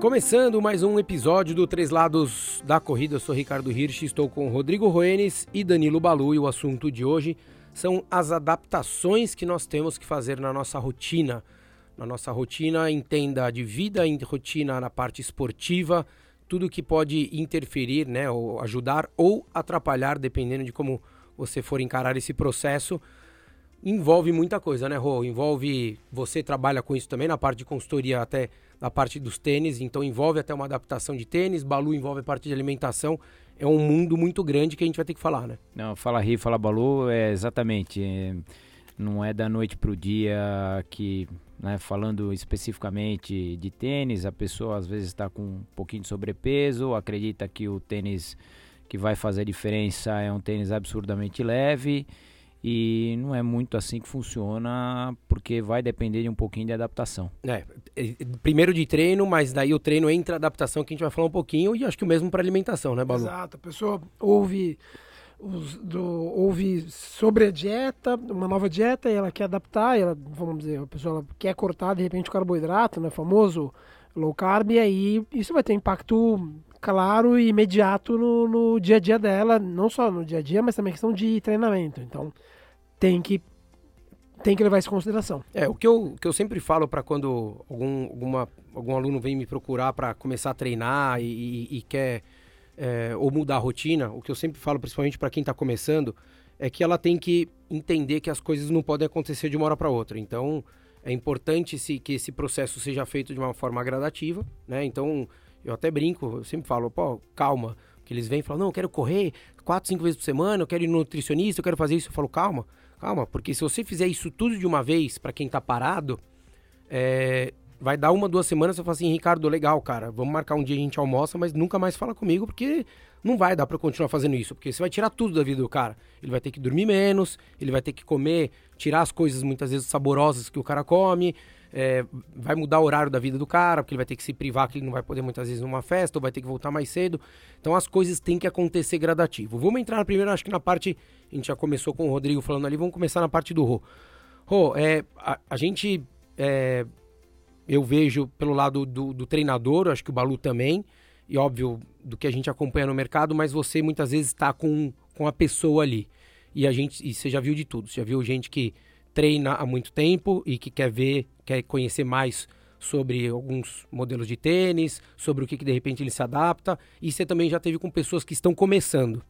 Começando mais um episódio do Três Lados da Corrida, eu sou Ricardo Hirsch, estou com Rodrigo Roenes e Danilo Balu e o assunto de hoje são as adaptações que nós temos que fazer na nossa rotina. Na nossa rotina, entenda de vida, em rotina na parte esportiva, tudo que pode interferir, né, ou ajudar ou atrapalhar, dependendo de como você for encarar esse processo envolve muita coisa, né, Rô? Envolve. Você trabalha com isso também na parte de consultoria, até na parte dos tênis, então envolve até uma adaptação de tênis. Balu envolve a parte de alimentação. É um mundo muito grande que a gente vai ter que falar, né? Não, fala Ri, fala Balu, é exatamente. É, não é da noite para o dia que, né, falando especificamente de tênis, a pessoa às vezes está com um pouquinho de sobrepeso, acredita que o tênis que vai fazer a diferença é um tênis absurdamente leve e não é muito assim que funciona, porque vai depender de um pouquinho de adaptação. É, é, primeiro de treino, mas daí o treino entra a adaptação que a gente vai falar um pouquinho, e acho que o mesmo para alimentação, né, Balu? Exato, a pessoa ouve, os, do, ouve sobre a dieta, uma nova dieta, e ela quer adaptar, ela, vamos dizer, a pessoa quer cortar de repente o carboidrato, né, famoso low carb, e aí isso vai ter impacto claro e imediato no, no, dia a dia dela, não só no dia a dia, mas também questão de treinamento. Então, tem que tem que levar isso em consideração. É, o que eu, que eu sempre falo para quando algum, alguma, algum aluno vem me procurar para começar a treinar e, e, e quer é, ou mudar a rotina, o que eu sempre falo, principalmente para quem está começando, é que ela tem que entender que as coisas não podem acontecer de uma hora para outra. Então, é importante se, que esse processo seja feito de uma forma gradativa, né? Então, eu até brinco, eu sempre falo, pô, calma. Que eles vêm e falam, não, eu quero correr quatro, cinco vezes por semana, eu quero ir no nutricionista, eu quero fazer isso. Eu falo, calma, calma, porque se você fizer isso tudo de uma vez, para quem tá parado, é, vai dar uma, duas semanas, você fala assim, Ricardo, legal, cara, vamos marcar um dia a gente almoça, mas nunca mais fala comigo, porque não vai dar para continuar fazendo isso, porque você vai tirar tudo da vida do cara. Ele vai ter que dormir menos, ele vai ter que comer, tirar as coisas muitas vezes saborosas que o cara come, é, vai mudar o horário da vida do cara, porque ele vai ter que se privar, que ele não vai poder muitas vezes numa festa, ou vai ter que voltar mais cedo. Então as coisas têm que acontecer gradativo. Vamos entrar primeiro, acho que na parte. A gente já começou com o Rodrigo falando ali, vamos começar na parte do Rô. Rô, é, a, a gente. É, eu vejo pelo lado do, do treinador, acho que o Balu também, e óbvio, do que a gente acompanha no mercado, mas você muitas vezes está com, com a pessoa ali. E a gente, e você já viu de tudo. Você já viu gente que treina há muito tempo e que quer ver, quer conhecer mais sobre alguns modelos de tênis, sobre o que, que de repente ele se adapta, e você também já teve com pessoas que estão começando.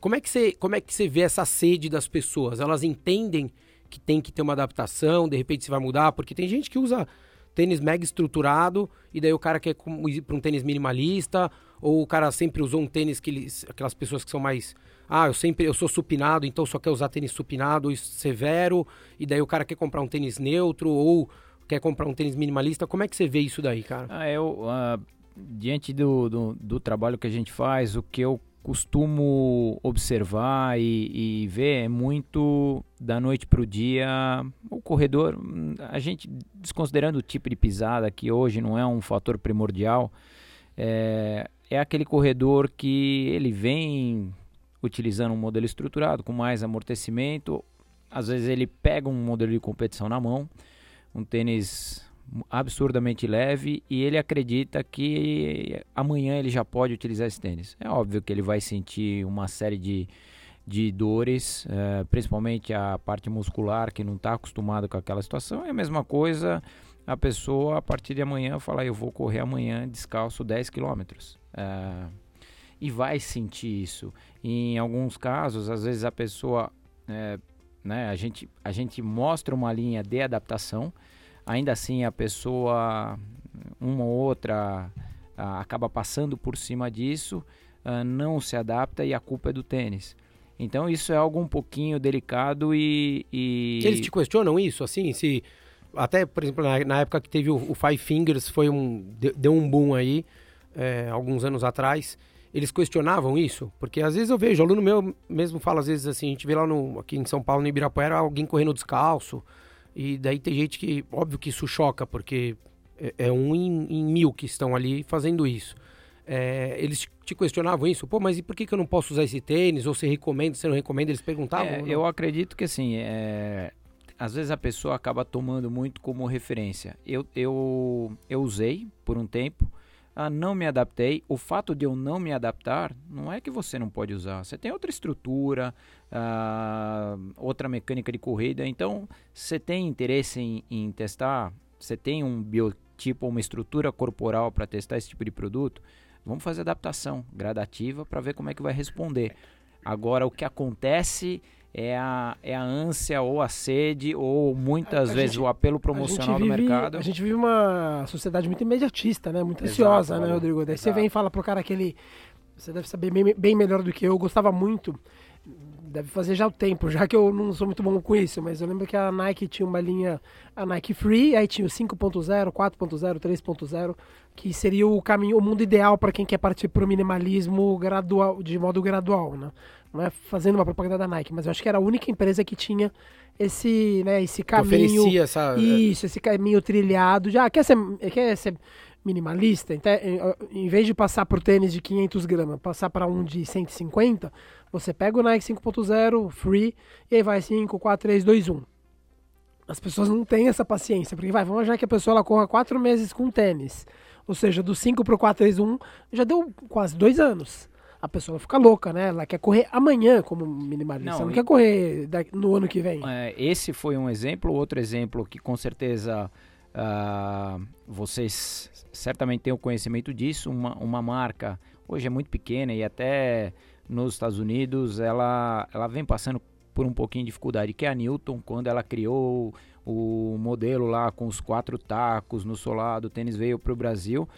Como é que você, como é que você vê essa sede das pessoas? Elas entendem que tem que ter uma adaptação, de repente se vai mudar, porque tem gente que usa tênis mega estruturado e daí o cara quer ir para um tênis minimalista, ou o cara sempre usou um tênis que eles, aquelas pessoas que são mais ah, eu sempre eu sou supinado, então só quer usar tênis supinado e severo, e daí o cara quer comprar um tênis neutro ou quer comprar um tênis minimalista. Como é que você vê isso daí, cara? Ah, eu, uh, diante do, do, do, trabalho que a gente faz, o que eu costumo observar e, e ver é muito da noite para o dia o corredor. A gente, desconsiderando o tipo de pisada, que hoje não é um fator primordial, é, é aquele corredor que ele vem utilizando um modelo estruturado com mais amortecimento. Às vezes ele pega um modelo de competição na mão, um tênis absurdamente leve e ele acredita que amanhã ele já pode utilizar esse tênis. É óbvio que ele vai sentir uma série de, de dores, é, principalmente a parte muscular que não está acostumado com aquela situação. É a mesma coisa a pessoa a partir de amanhã falar eu vou correr amanhã descalço 10 quilômetros. É, e vai sentir isso. Em alguns casos, às vezes a pessoa, é, né, a gente, a gente mostra uma linha de adaptação, ainda assim a pessoa, uma ou outra, acaba passando por cima disso, não se adapta e a culpa é do tênis. Então isso é algo um pouquinho delicado e, e... Eles te questionam isso, assim, se até por exemplo na, na época que teve o, o, Five Fingers foi um deu um boom aí é, alguns anos atrás eles questionavam isso? Porque às vezes eu vejo, aluno meu mesmo fala, às vezes assim, a gente vê lá no, aqui em São Paulo, no Ibirapuera, alguém correndo descalço. E daí tem gente que, óbvio que isso choca, porque é, é um em, em, mil que estão ali fazendo isso. É, eles te questionavam isso, pô, mas e por que, que eu não posso usar esse tênis? Ou você recomenda, você não recomenda? Eles perguntavam? É, eu acredito que assim, é, às vezes a pessoa acaba tomando muito como referência. Eu, eu, eu usei por um tempo, ah, não me adaptei. O fato de eu não me adaptar não é que você não pode usar. Você tem outra estrutura, ah, outra mecânica de corrida. Então, você tem interesse em, em testar? Você tem um biotipo, uma estrutura corporal para testar esse tipo de produto? Vamos fazer adaptação gradativa para ver como é que vai responder. Agora, o que acontece é a, é a ânsia ou a sede ou muitas a, vezes gente, o apelo promocional vive, do mercado. A gente vive uma sociedade muito imediatista, né? Muito ansiosa, Exato, né, Rodrigo? Daí Exato. você vem e fala pro cara aquele... Você deve saber bem, bem melhor do que eu. Eu gostava muito deve fazer já o tempo, já que eu não sou muito bom com isso, mas eu lembro que a Nike tinha uma linha, a Nike Free, aí tinha o 5.0, 4.0, 3.0, que seria o caminho, o mundo ideal para quem quer partir para o minimalismo gradual, de modo gradual, né? Não é fazendo uma propaganda da Nike, mas eu acho que era a única empresa que tinha esse, né, esse caminho, oferecia essa é. isso, esse caminho trilhado, já quer ser, quer ser minimalista, então, em vez de passar por tênis de 500 gramas, passar para um de 150, você pega o Nike 5.0 free e aí vai 5, 4, 3, 2, 1. As pessoas não têm essa paciência, porque vai, vamos já que a pessoa ela corra 4 meses com tênis. Ou seja, do 5 para o 4, 3, 1 já deu quase 2 anos. A pessoa fica louca, né? Ela quer correr amanhã como minimalista, não, não e... quer correr no ano que vem. É, esse foi um exemplo. Outro exemplo que com certeza uh, vocês certamente têm o conhecimento disso. Uma, uma marca, hoje é muito pequena e até nos Estados Unidos, ela, ela vem passando por um pouquinho de dificuldade, que é a Newton, quando ela criou o modelo lá com os quatro tacos no solado, o tênis veio para o Brasil,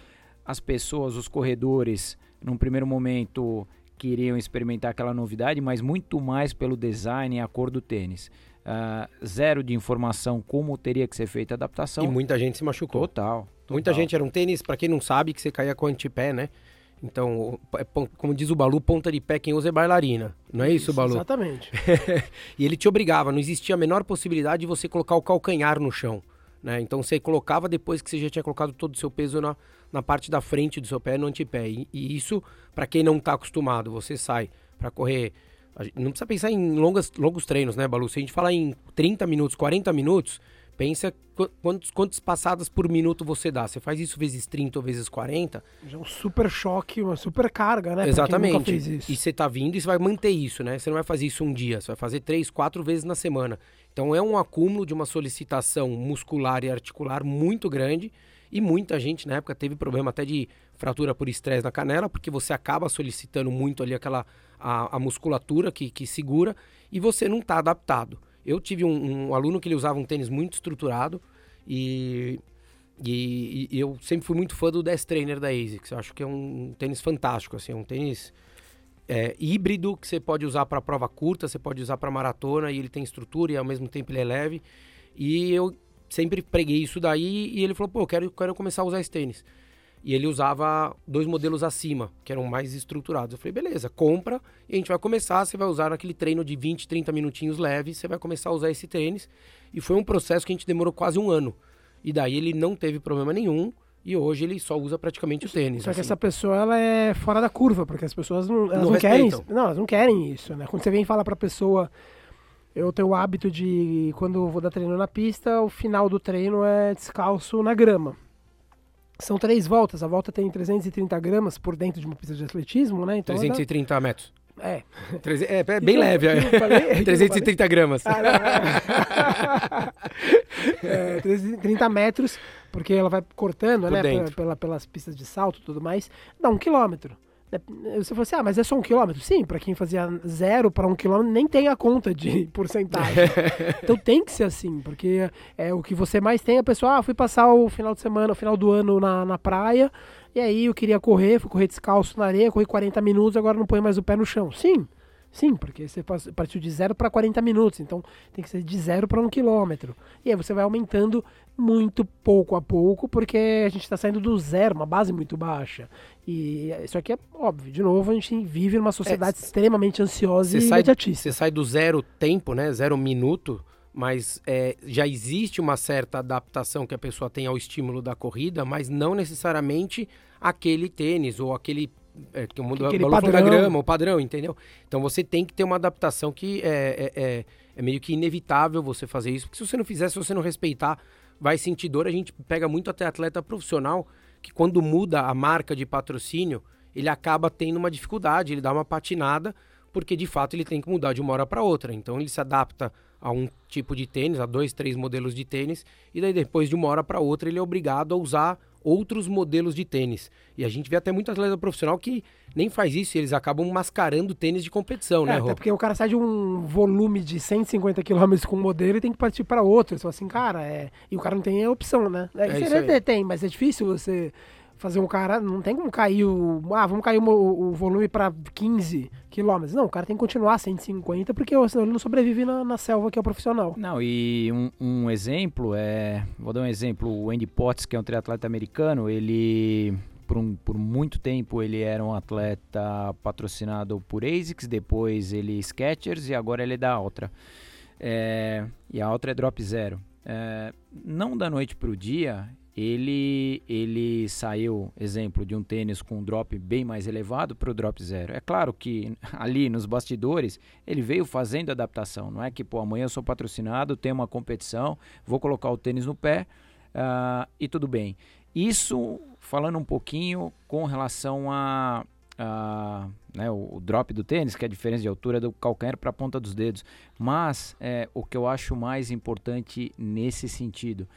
as pessoas, os corredores, num primeiro momento queriam experimentar aquela novidade, mas muito mais pelo design e a cor do tênis. Uh, zero de informação como teria que ser feita a adaptação. E muita gente se machucou. Total. total. Muita gente era um tênis, para quem não sabe, que você caía com antepé, né? Então, é como diz o Balu, ponta de pé quem usa é bailarina. Não é isso, isso Balu? Exatamente. e ele te obrigava, não existia a menor possibilidade de você colocar o calcanhar no chão. Né? Então você colocava depois que você já tinha colocado todo o seu peso na, na parte da frente do seu pé, no antepé. E, e isso, para quem não está acostumado, você sai para correr. Não precisa pensar em longas, longos treinos, né, Balu? Se a gente falar em 30 minutos, 40 minutos, Pensa quantos, quantas passadas por minuto você dá. Você faz isso vezes 30 ou vezes 40. Já é um super choque, uma super carga, né? Exatamente. E você tá vindo e você vai manter isso, né? Você não vai fazer isso um dia, você vai fazer três, quatro vezes na semana. Então é um acúmulo de uma solicitação muscular e articular muito grande. E muita gente na época teve problema até de fratura por estresse na canela, porque você acaba solicitando muito ali aquela a, a musculatura que, que segura e você não está adaptado. Eu tive um, um, aluno que ele usava um tênis muito estruturado e, e, e, eu sempre fui muito fã do Death Trainer da ASICS. Eu acho que é um, tênis fantástico, assim, é um tênis é, híbrido que você pode usar para prova curta, você pode usar para maratona e ele tem estrutura e ao mesmo tempo ele é leve. E eu sempre preguei isso daí e ele falou, pô, eu quero, quero começar a usar esse tênis. E ele usava dois modelos acima, que eram mais estruturados. Eu falei, beleza, compra e a gente vai começar. Você vai usar naquele treino de 20, 30 minutinhos leve, você vai começar a usar esse tênis. E foi um processo que a gente demorou quase um ano. E daí ele não teve problema nenhum. E hoje ele só usa praticamente o tênis. Só assim. que essa pessoa ela é fora da curva, porque as pessoas não, elas não, não querem. Não, elas não querem isso, né? Quando você vem falar pra pessoa. Eu tenho o hábito de, quando vou dar treino na pista, o final do treino é descalço na grama. São três voltas. A volta tem 330 gramas por dentro de uma pista de atletismo, né? Então 330 dá... metros. É. É, é bem leve. É. Falei, 330 gramas. Ah, é, 330 metros, porque ela vai cortando, por né? Pela, pela, pelas pistas de salto e tudo mais. Dá um quilômetro. Né, você falou assim, ah, mas é só um quilômetro? Sim, para quem fazia zero para um quilômetro, nem tem a conta de porcentagem. então tem que ser assim, porque é o que você mais tem. A pessoa, ah, fui passar o final de semana, o final do ano na, na praia, e aí eu queria correr, fui correr descalço na areia, corri 40 minutos, agora não põe mais o pé no chão. Sim, Sim, porque você partiu de 0 para 40 minutos, então tem que ser de 0 para 1 quilômetro. E aí você vai aumentando muito pouco a pouco, porque a gente está saindo do zero, uma base muito baixa. E isso aqui é óbvio, de novo, a gente vive numa sociedade é, extremamente ansiosa e sai, Você sai do zero tempo, né? Zero minuto, mas é, já existe uma certa adaptação que a pessoa tem ao estímulo da corrida, mas não necessariamente aquele tênis ou aquele é, que o mundo Aquele o padrão. grama, o padrão, entendeu? Então você tem que ter uma adaptação que é, é, é, é meio que inevitável você fazer isso, porque se você não fizer, se você não respeitar, vai sentir dor. A gente pega muito até atleta profissional que quando muda a marca de patrocínio, ele acaba tendo uma dificuldade, ele dá uma patinada, porque de fato ele tem que mudar de uma hora para outra. Então ele se adapta a um tipo de tênis, a dois, três modelos de tênis, e daí depois de uma hora para outra ele é obrigado a usar outros modelos de tênis. E a gente vê até muito atleta profissional que nem faz isso, eles acabam mascarando tênis de competição, né, é, Até porque o cara sai de um volume de 150 km com um modelo e tem que partir para outro. Só assim, cara, é... e o cara não tem opção, né? É, é isso tem, mas é difícil você fazer um cara. Não tem como cair o. Ah, vamos cair o, o volume para 15 quilômetros. Não, o cara tem que continuar 150, porque senão ele não sobrevive na, na selva que é o profissional. Não, e um, um, exemplo é. Vou dar um exemplo. O Andy Potts, que é um triatleta americano, ele. Por, um, por muito tempo ele era um atleta patrocinado por ASICS, depois ele Skechers e agora ele é da Altra. É, e a Altra é Drop Zero. É, não da noite para o dia, ele, ele saiu, exemplo, de um tênis com um drop bem mais elevado para o drop zero. É claro que ali nos bastidores ele veio fazendo adaptação. Não é que, pô, amanhã eu sou patrocinado, tenho uma competição, vou colocar o tênis no pé uh, e tudo bem. Isso falando um pouquinho com relação a, a né, o, o, drop do tênis, que é a diferença de altura do calcanhar para a ponta dos dedos. Mas é, o que eu acho mais importante nesse sentido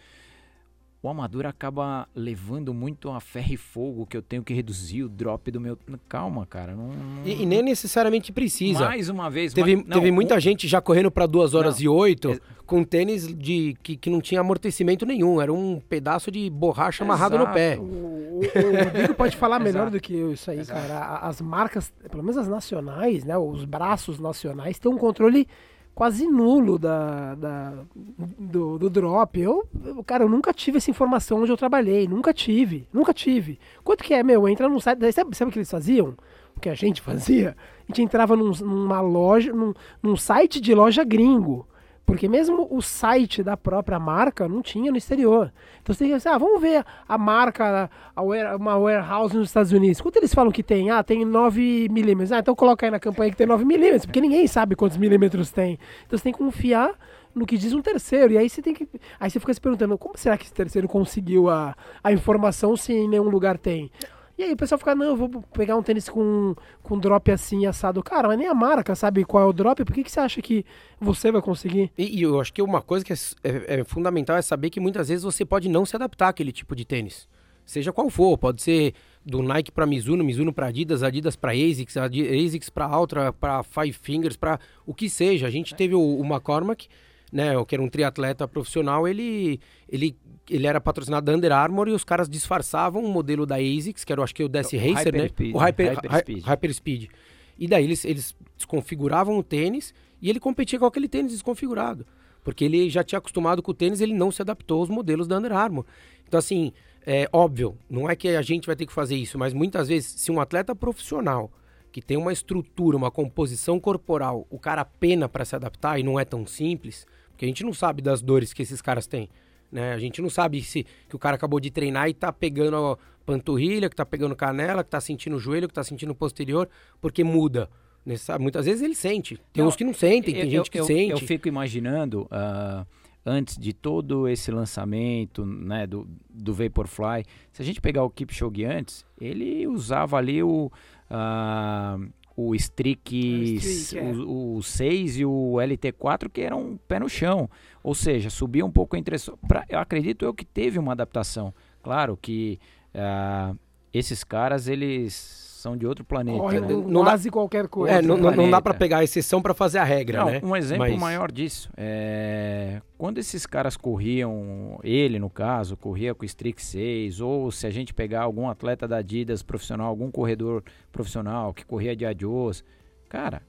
o amador acaba levando muito a ferro e fogo que eu tenho que reduzir o drop do meu. Calma, cara. Não, não... E, e, nem necessariamente precisa. Mais uma vez. Teve, mas, não, teve muita gente já correndo para 2 horas não, e 8 é... com tênis de, que, que não tinha amortecimento nenhum. Era um pedaço de borracha amarrado no pé. O, o, o Rodrigo pode falar melhor do que eu isso aí, Exato. cara. As marcas, pelo menos as nacionais, né? Os braços nacionais têm um controle quase nulo da, da do, do, drop. Eu, cara, eu nunca tive essa informação onde eu trabalhei. Nunca tive. Nunca tive. Quanto que é, meu? Entra num site. Sabe, sabe o que eles faziam? O que a gente fazia? A gente entrava num, numa loja, num, num site de loja gringo. Porque mesmo o site da própria marca não tinha no exterior. Então você tem que pensar, ah, vamos ver a marca, a uma warehouse nos Estados Unidos. Quanto eles falam que tem? Ah, tem 9 milímetros. Ah, então coloca aí na campanha que tem 9 milímetros, porque ninguém sabe quantos milímetros tem. Então você tem que confiar no que diz um terceiro. E aí você tem que. Aí você fica se perguntando, como será que esse terceiro conseguiu a, a informação se em nenhum lugar tem? E aí o pessoal fica, não, eu vou pegar um tênis com, com drop assim, assado. Cara, mas nem a marca sabe qual é o drop, por que, que você acha que você vai conseguir? E, e eu acho que uma coisa que é, é, é, fundamental é saber que muitas vezes você pode não se adaptar àquele tipo de tênis. Seja qual for, pode ser do Nike para Mizuno, Mizuno para Adidas, Adidas para ASICS, ASICS para Ultra, para Five Fingers, para o que seja. A gente teve o, o McCormack, né, que era um triatleta profissional, ele, ele ele era patrocinado da Under Armour e os caras disfarçavam o modelo da ASICS, que era, acho que o DS Racer, né? Speed, o Hyper, Hyper, Speed. Hyper Speed. E daí eles, eles desconfiguravam o tênis e ele competia com aquele tênis desconfigurado. Porque ele já tinha acostumado com o tênis, ele não se adaptou aos modelos da Under Armour. Então, assim, é óbvio, não é que a gente vai ter que fazer isso, mas muitas vezes, se um atleta profissional que tem uma estrutura, uma composição corporal, o cara pena para se adaptar e não é tão simples, porque a gente não sabe das dores que esses caras têm. Né? A gente não sabe se que o cara acabou de treinar e tá pegando a panturrilha, que tá pegando canela, que tá sentindo o joelho, que tá sentindo o posterior, porque muda. Nessa, muitas vezes ele sente. Tem não, uns que não sentem, tem eu, gente que eu, sente. Eu fico imaginando, uh, antes de todo esse lançamento né, do, do Vaporfly, se a gente pegar o Kipchoge antes, ele usava ali o... Uh, o Streak, é. o, o 6 e o LT4 que eram pé no chão. Ou seja, subia um pouco entre. Pra, eu acredito eu que teve uma adaptação. Claro que uh, esses caras, eles são de outro planeta. Corre né? não quase dá, qualquer coisa. É, não, não, dá para pegar a exceção para fazer a regra, não, né? Um exemplo Mas... maior disso é quando esses caras corriam, ele no caso, corria com o Strix 6, ou se a gente pegar algum atleta da Adidas profissional, algum corredor profissional que corria de Adios, cara,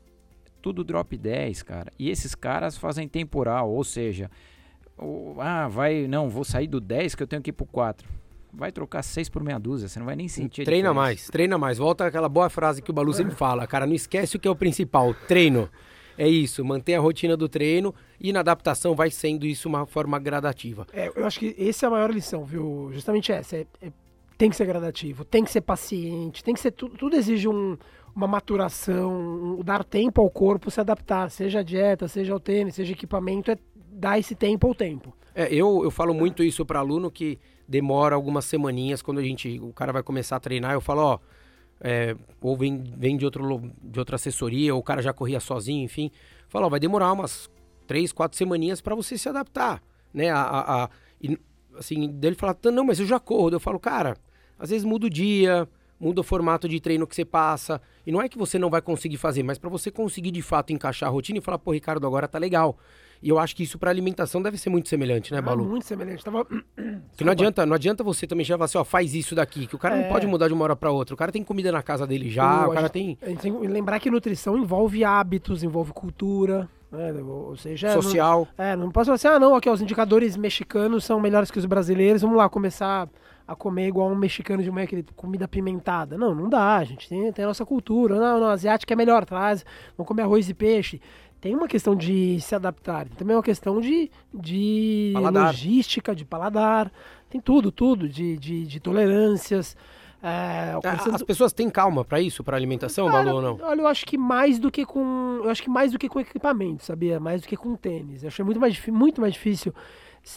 tudo drop 10, cara. E esses caras fazem temporal, ou seja, ah, vai, não, vou sair do 10 que eu tenho que ir pro 4 vai trocar seis por meia dúzia, você não vai nem sentir. Treina mais, treina mais. Volta aquela boa frase que o Balu sempre fala, cara, não esquece o que é o principal, treino. É isso, manter a rotina do treino e na adaptação vai sendo isso uma forma gradativa. É, eu acho que essa é a maior lição, viu? Justamente essa. É, é tem que ser gradativo, tem que ser paciente, tem que ser tudo, tudo exige um, uma maturação, um, dar tempo ao corpo se adaptar, seja a dieta, seja o tênis, seja equipamento, é dar esse tempo ao tempo. É, eu, eu falo muito isso para aluno que demora algumas semaninhas quando a gente, o cara vai começar a treinar, eu falo, ó, é, ou vem, vem de, outro, de outra assessoria, ou o cara já corria sozinho, enfim, fala, ó, vai demorar umas três, quatro semaninhas para você se adaptar, né? A, a, a e, assim, dele falar, não, mas eu já corro. Eu falo, cara, às vezes muda o dia, muda o formato de treino que você passa. E não é que você não vai conseguir fazer, mas para você conseguir de fato encaixar a rotina e falar, pô, Ricardo, agora tá legal. E eu acho que isso para alimentação deve ser muito semelhante, né, ah, Balu? Ah, muito semelhante. Tava... Que não adianta, não adianta você também já falar assim, ó, faz isso daqui, que o cara é... não pode mudar de uma hora para outra. O cara tem comida na casa dele já, o cara tem... A gente tem que lembrar que nutrição envolve hábitos, envolve cultura, né? ou seja... Social. Não, é, não posso falar assim, ah, não, aqui, ó, os indicadores mexicanos são melhores que os brasileiros, vamos lá começar a comer igual um mexicano de manhã, aquele comida apimentada. Não, não dá, a gente tem, tem a nossa cultura. Não, não, asiática é melhor, traz, vamos comer arroz e peixe tem uma questão de se adaptar, também é uma questão de, de logística, de paladar, tem tudo, tudo, de, de, de tolerâncias. É, As pessoas têm calma para isso, para alimentação, Cara, ou não? Olha, eu acho que mais do que com, eu acho que mais do que com equipamento, sabia? Mais do que com tênis. Eu achei muito mais, muito mais difícil.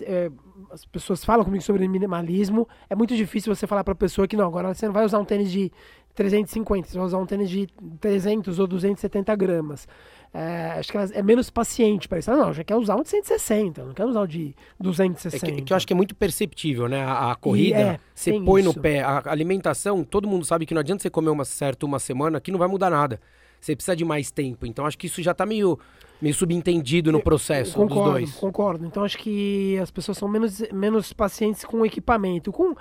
É, as pessoas falam comigo sobre minimalismo. É muito difícil você falar para a pessoa que não, agora você não vai usar um tênis de 350, você vai usar um tênis de 300 ou 270 gramas. É, acho que é menos paciente para isso. Ah, não, já quer usar um de 160, não quer usar o de 260. É que, que, eu acho que é muito perceptível, né? A, a corrida, é, você põe isso. no pé. A alimentação, todo mundo sabe que não adianta você comer uma certa uma semana que não vai mudar nada. Você precisa de mais tempo. Então acho que isso já está meio, meio subentendido no processo concordo, dos dois. Concordo. Então acho que as pessoas são menos, menos pacientes com o equipamento. Com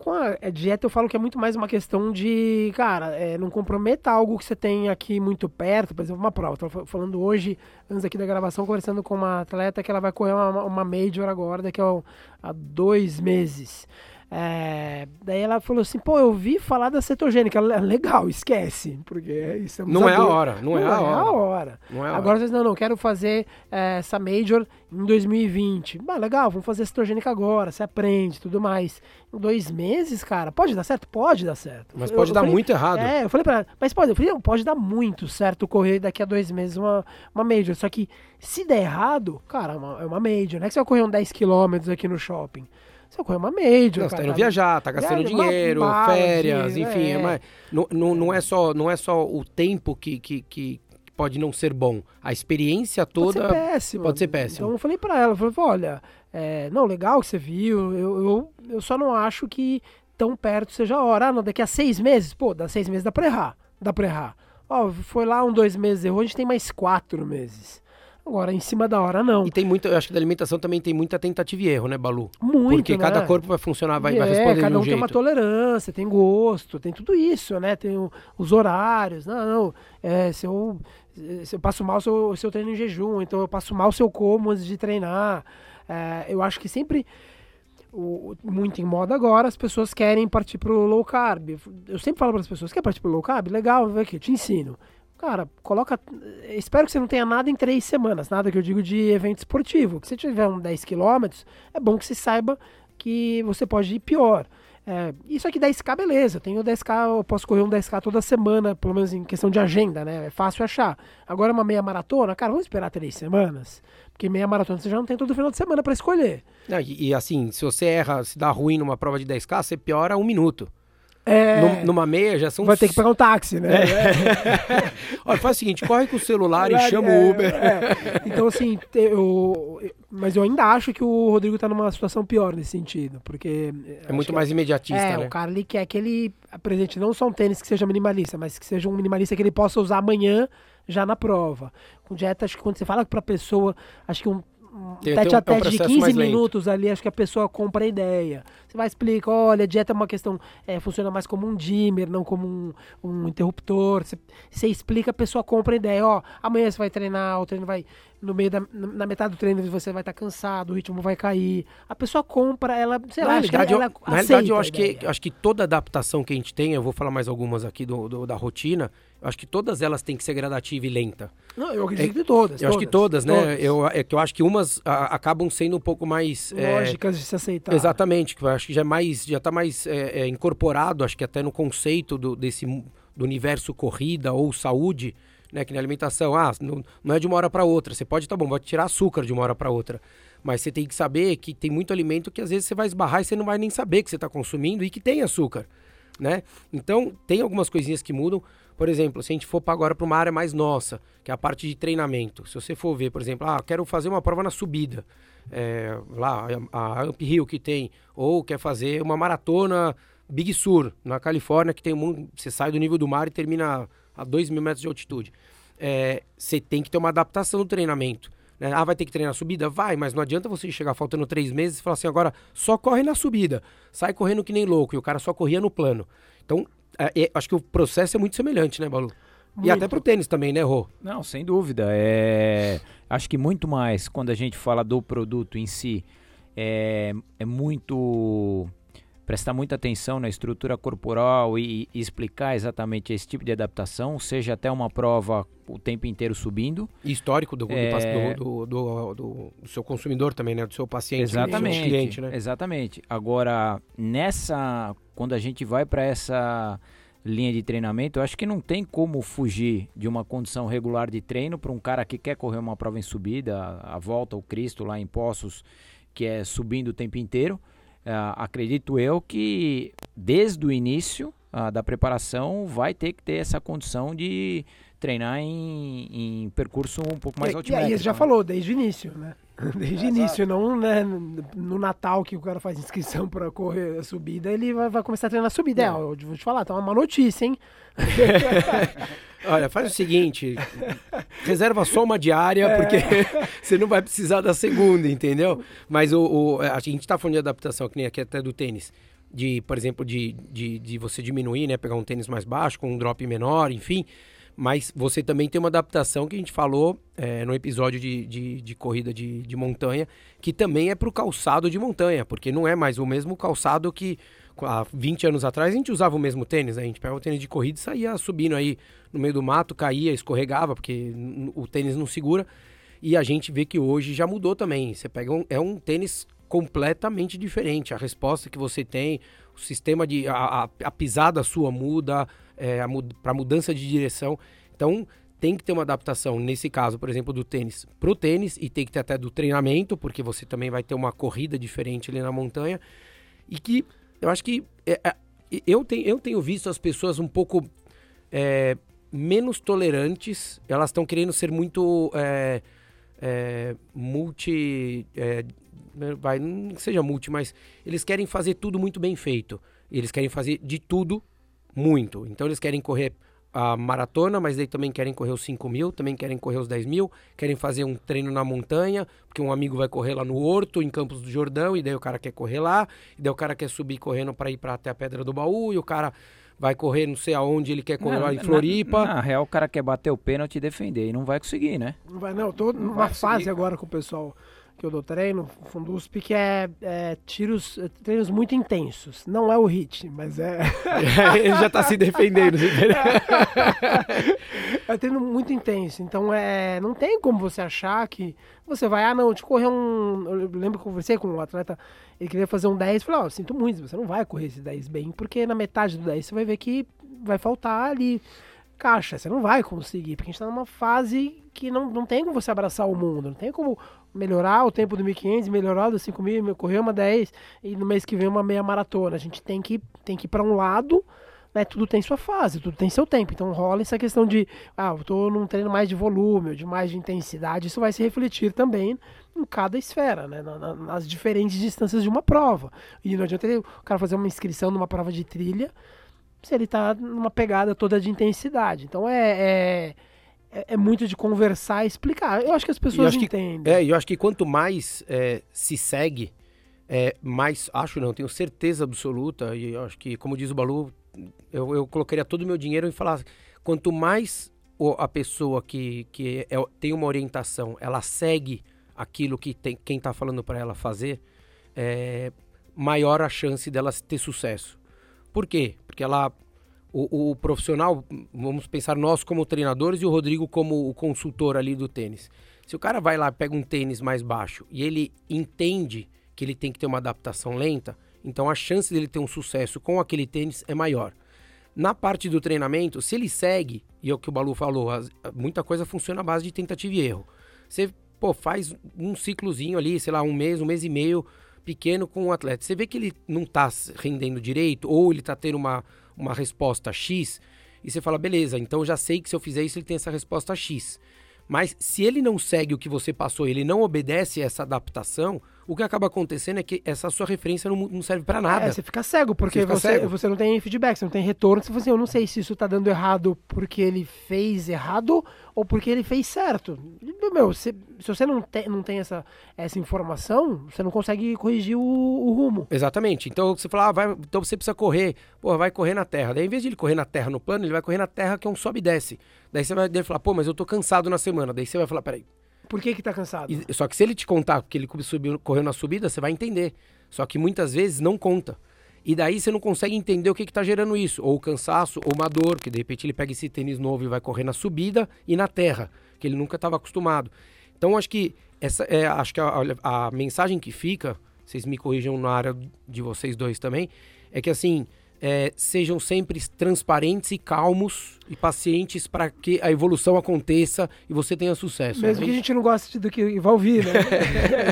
com a é, dieta eu falo que é muito mais uma questão de, cara, é, não comprometa algo que você tem aqui muito perto, por exemplo, uma prova. Estou falando hoje, antes aqui da gravação, conversando com uma atleta que ela vai correr uma, uma major agora, daqui a, a dois meses. É, daí ela falou assim, pô, eu vi falar da cetogênica. Legal, esquece. Porque isso é Não é a hora, não, não é, a, é hora. a hora. Não é a Agora vocês não, não, quero fazer é, essa Major em 2020. Bah, legal, vamos fazer cetogênica agora, você aprende tudo mais. Em dois meses, cara, pode dar certo? Pode dar certo. Mas pode eu, dar falei, muito errado. É, eu falei pra ela, mas pode, eu falei, pode dar muito certo correr daqui a dois meses uma, uma Major. Só que se der errado, cara, é uma, é uma Major. Não é que você vai correr um 10km aqui no shopping. Você corre uma major. Não, você tá indo viajar, tá gastando Viaja, dinheiro, férias, enfim. É. Mas não, não, não, é só, não é só o tempo que, que, que pode não ser bom. A experiência toda pode ser péssima. Pode ser péssima. Então eu falei para ela, eu falei, olha, é, não, legal que você viu, eu, eu, eu só não acho que tão perto seja a hora. Ah, não, daqui a seis meses, pô, dá seis meses dá pra errar. Dá pra errar. Ó, foi lá um, dois meses errou, a gente tem mais quatro meses. Agora, em cima da hora, não. E tem muito, eu acho que da alimentação também tem muita tentativa e erro, né, Balu? Muito, Porque né? cada corpo vai funcionar, vai, é, vai responder cada um, um tem uma tolerância, tem gosto, tem tudo isso, né? Tem o, os horários. Não, não, é, se eu, se eu passo mal se eu, se eu treino em jejum, então eu passo mal se eu como antes de treinar. É, eu acho que sempre... O, muito em moda agora, as pessoas querem partir pro low carb. Eu sempre falo para as pessoas, quer partir pro low carb? Legal, vem aqui, eu te ensino. Cara, coloca. Espero que você não tenha nada em três semanas, nada que eu digo de evento esportivo. Se tiver um 10 km, é bom que você saiba que você pode ir pior. É, isso aqui 10k, beleza. Eu tenho 10k, eu posso correr um 10k toda semana, pelo menos em questão de agenda, né? É fácil achar. Agora uma meia maratona, cara, vamos esperar três semanas. Porque meia maratona você já não tem todo final de semana para escolher. e, e, assim, se você erra, se dá ruim numa prova de 10k, você piora um minuto. É... Numa meia já são. Vai ter que pegar um táxi, né? É. Olha, faz o seguinte: corre com o celular e chama o é, Uber. É. Então, assim, eu, mas eu ainda acho que o Rodrigo tá numa situação pior nesse sentido, porque... É muito mais imediatista, é, né? o cara quer que ele apresente não só um tênis que seja minimalista, mas que seja um minimalista que ele possa usar amanhã já na prova. Com dieta, acho que quando você fala pra pessoa, acho que um tem, tete a tete um de 15 minutos ali, acho que a pessoa compra a ideia. Você vai explicar, olha, a dieta é uma questão, é, funciona mais como um dimmer, não como um, um interruptor. Você, você, explica, a pessoa compra a ideia, ó, amanhã você vai treinar, o treino vai, no meio da, na metade do treino você vai estar tá cansado, o ritmo vai cair. A pessoa compra, ela, sei na lá, realidade, ela, ela Na realidade, eu acho que, acho que toda adaptação que a gente tem, eu vou falar mais algumas aqui do, do da rotina, eu acho que todas elas têm que ser gradativa e lenta. Não, eu acredito é, que todas. Eu todas, acho que todas, né? Todas. Eu, é que eu acho que umas a, acabam sendo um pouco mais é, lógicas é, de se aceitar. Exatamente, que eu acho que já é mais já está mais é, é, incorporado, acho que até no conceito do, desse do universo corrida ou saúde, né, que na alimentação, ah, não, não é de uma hora para outra. Você pode, tá bom, pode tirar açúcar de uma hora para outra, mas você tem que saber que tem muito alimento que às vezes você vai esbarrar e você não vai nem saber que você está consumindo e que tem açúcar, né? Então tem algumas coisinhas que mudam. Por exemplo, se a gente for agora para uma área mais nossa, que é a parte de treinamento. Se você for ver, por exemplo, ah, quero fazer uma prova na subida, é, lá, a, Amp Hill que tem, ou quer fazer uma maratona Big Sur, na Califórnia, que tem um, você sai do nível do mar e termina a 2 mil metros de altitude. É, você tem que ter uma adaptação no treinamento. Né? Ah, vai ter que treinar subida? Vai, mas não adianta você chegar faltando três meses e falar assim, agora só corre na subida. Sai correndo que nem louco. E o cara só corria no plano. Então, é, é, acho que o processo é muito semelhante, né, Balu? Muito. E até pro tênis também, né, Rô? Não, sem dúvida. É... Acho que muito mais quando a gente fala do produto em si, é, é muito prestar muita atenção na estrutura corporal e, e, explicar exatamente esse tipo de adaptação, seja até uma prova o tempo inteiro subindo. histórico do, é... do, do, do, seu consumidor também, né? Do seu paciente, exatamente, do seu cliente, né? Exatamente. Agora, nessa... Quando a gente vai para essa linha de treinamento, eu acho que não tem como fugir de uma condição regular de treino para um cara que quer correr uma prova em subida, a volta ao Cristo lá em Poços, que é subindo o tempo inteiro. Uh, acredito eu que desde o início uh, da preparação vai ter que ter essa condição de treinar em, em percurso um pouco mais altimétrico. E aí você já né? falou, desde o início, né? Desde o início, não né, no Natal que o cara faz inscrição para correr a subida, ele vai, vai começar a treinar a subida. É, é eu vou te falar, tá uma má notícia, hein? Olha, faz o seguinte, reserva só uma diária, é. porque você não vai precisar da segunda, entendeu? Mas o, o a gente está falando de adaptação, que nem aqui até do tênis. De, por exemplo, de, de, de você diminuir, né? Pegar um tênis mais baixo, com um drop menor, enfim. Mas você também tem uma adaptação que a gente falou é, no episódio de, de, de corrida de, de, montanha, que também é para o calçado de montanha, porque não é mais o mesmo calçado que há 20 anos atrás a gente usava o mesmo tênis, né? a gente pegava o tênis de corrida e saía subindo aí no meio do mato, caía, escorregava, porque o tênis não segura. E a gente vê que hoje já mudou também. Você pega um, é um tênis completamente diferente. A resposta que você tem, o sistema de. a, a, a pisada sua muda, é, para mudança de direção. Então, tem que ter uma adaptação, nesse caso, por exemplo, do tênis para o tênis, e tem que ter até do treinamento, porque você também vai ter uma corrida diferente ali na montanha. E que eu acho que é, é, eu, tenho, eu tenho visto as pessoas um pouco é, menos tolerantes, elas estão querendo ser muito é, é, multi. É, vai, não seja multi, mas eles querem fazer tudo muito bem feito. Eles querem fazer de tudo muito. Então eles querem correr a maratona, mas aí também querem correr os 5 mil, também querem correr os 10 mil, querem fazer um treino na montanha, porque um amigo vai correr lá no Horto, em Campos do Jordão, e daí o cara quer correr lá, e daí o cara quer subir correndo para ir para até a Pedra do Baú, e o cara vai correr não sei aonde ele quer correr não, lá em Floripa. Na, na, real, o cara quer bater o pênalti e defender, e não vai conseguir, né? Não vai, não. Eu tô numa fase agora com o pessoal que eu dou treino, Fundusp, que é, é tiros, é, treinos muito intensos. Não é o hit, mas é. Ele já tá se defendendo. é treino muito intenso. Então é, não tem como você achar que você vai, ah, não, te correr um. Eu lembro que eu conversei com um atleta, ele queria fazer um 10. Eu falei, ó, oh, sinto muito, você não vai correr esse 10 bem, porque na metade do 10 você vai ver que vai faltar ali caixa. Você não vai conseguir, porque a gente tá numa fase que não, não tem como você abraçar o mundo, não tem como melhorar o tempo do 1500, melhorar do 5000, correr uma 10 e no mês que vem uma meia maratona. A gente tem que, tem que ir para um lado, né? Tudo tem sua fase, tudo tem seu tempo. Então rola essa questão de, ah, eu tô num treino mais de volume, de mais de intensidade, isso vai se refletir também em cada esfera, né? nas diferentes distâncias de uma prova. E não adianta o cara fazer uma inscrição numa prova de trilha se ele tá numa pegada toda de intensidade. Então é, é é, é, muito de conversar e explicar. Eu acho que as pessoas entendem. Que, é, eu acho que quanto mais é, se segue, é, mais. Acho não, tenho certeza absoluta, e eu acho que, como diz o Balu, eu, eu colocaria todo o meu dinheiro em falar. Quanto mais a pessoa que, que é, tem uma orientação, ela segue aquilo que tem, quem está falando para ela fazer, é, maior a chance dela ter sucesso. Por quê? Porque ela o, o, profissional, vamos pensar nós como treinadores e o Rodrigo como o consultor ali do tênis. Se o cara vai lá, pega um tênis mais baixo e ele entende que ele tem que ter uma adaptação lenta, então a chance dele ter um sucesso com aquele tênis é maior. Na parte do treinamento, se ele segue, e é o que o Balu falou, as- muita coisa funciona à base de tentativa e erro. Você, pô, faz um ciclozinho ali, sei lá, um mês, um mês e meio, pequeno com o atleta. Você vê que ele não tá s- rendendo direito, ou ele tá tendo uma, uma resposta X, e você fala, beleza, então já sei que se eu fizer isso, ele tem essa resposta X. Mas se ele não segue o que você passou, ele não obedece essa adaptação, o que acaba acontecendo é que essa sua referência não, não serve pra nada. É, você fica cego, porque Você você, cego. você não tem feedback, você não tem retorno. Você fala assim, eu não sei se isso tá dando errado porque ele fez errado ou porque ele fez certo. Meu, se, se você não tem, não tem essa, essa informação, você não consegue corrigir o, o rumo. Exatamente. Então você fala, ah, vai, então você precisa correr. Pô, vai correr na terra. Daí, em vez de ele correr na terra no plano, ele vai correr na terra que é um sobe e desce. Daí você vai falar, pô, mas eu tô cansado na semana. Daí você vai falar, peraí. Por que que tá cansado? E- só que se ele te contar que ele subiu, correu na subida, você vai entender. Só que muitas vezes não conta. E daí você não consegue entender o que está gerando isso. Ou o cansaço, ou uma dor, que de repente ele pega esse tênis novo e vai correr na subida e na terra, que ele nunca estava acostumado. Então acho que essa é, acho que a, a- a mensagem que fica, vocês me corrijam na área de vocês dois também, é que assim, é, sejam sempre transparentes e calmos e pacientes para que a evolução aconteça e você tenha sucesso. Mesmo né? que a gente não goste do que vai ouvir, né?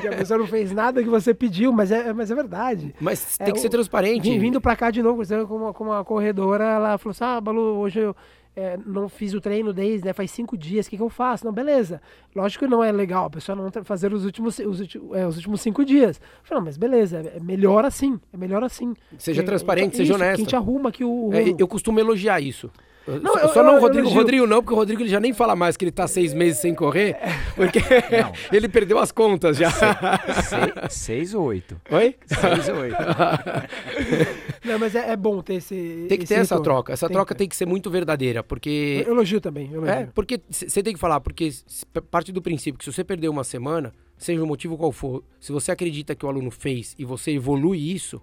que a pessoa não fez nada que você pediu, mas é, mas é verdade. Mas É, tem que ser transparente. Vindo pra cá de novo, com uma, com uma corredora, ela falou assim: Ah, Balu, hoje eu é, não fiz o treino desde, né, faz cinco dias, o que, que eu faço? Não, beleza. Lógico que não é legal a pessoa não fazer os últimos, os, é, os últimos cinco dias. Eu falei, não, mas beleza, é é melhor assim, é melhor assim. Seja Que- transparente, isso, seja Que a honesto. gente arruma o. o É, rumo. eu costumo elogiar isso. Eu- Não, só eu- só não eu- o Rodrigo. eu O elogio. Rodrigo não, porque o Rodrigo ele já nem fala mais que ele tá seis meses sem correr, porque ele perdeu as contas já. Se- seis ou oito? Oi? Seis ou oito. Não, mas é, é bom ter esse. Tem que esse ter essa retorno. troca. Essa Tem troca que- tem que ser muito verdadeira, porque. Eu elogio também, eu elogio. É, porque você tem que falar, porque parte do princípio que se você perder uma semana, seja o motivo qual for, se você acredita que o aluno fez e você evolui isso,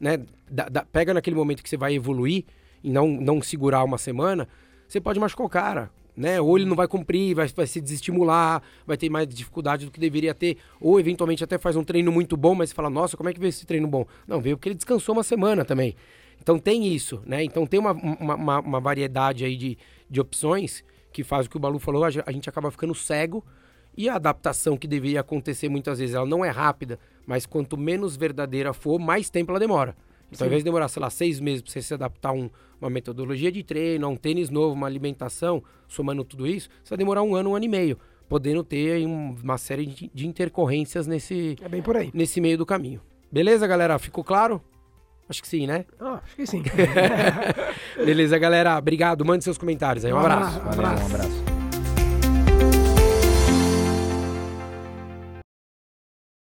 né? dá- dá- pega naquele momento que você vai evoluir e não, não segurar uma semana, você pode machucar o cara. Né? Ou ele não vai cumprir, vai, vai se desestimular, vai ter mais dificuldade do que deveria ter, ou eventualmente até faz um treino muito bom, mas você fala, nossa, como é que veio esse treino bom? Não, veio porque ele descansou uma semana também. Então tem isso, né? Então tem uma, uma, uma- variedade aí de, de opções que faz o que o Balu falou, a gente acaba ficando cego e a adaptação que deveria acontecer muitas vezes, ela não é rápida, mas quanto menos verdadeira for, mais tempo ela demora. Então, ao invés de demorar, sei lá, seis meses para você se adaptar a um- uma metodologia de treino, a um tênis novo, uma alimentação, somando tudo isso, você vai demorar um ano, um ano e meio, podendo ter aí um- uma série de, de intercorrências nesse, É bem por aí. nesse meio do caminho. Beleza, galera? Ficou claro? Acho que sim, né? Ah, acho que sim. Beleza, galera. Obrigado. Mande seus comentários aí. Um Um abraço. abraço. Valeu, um abraço.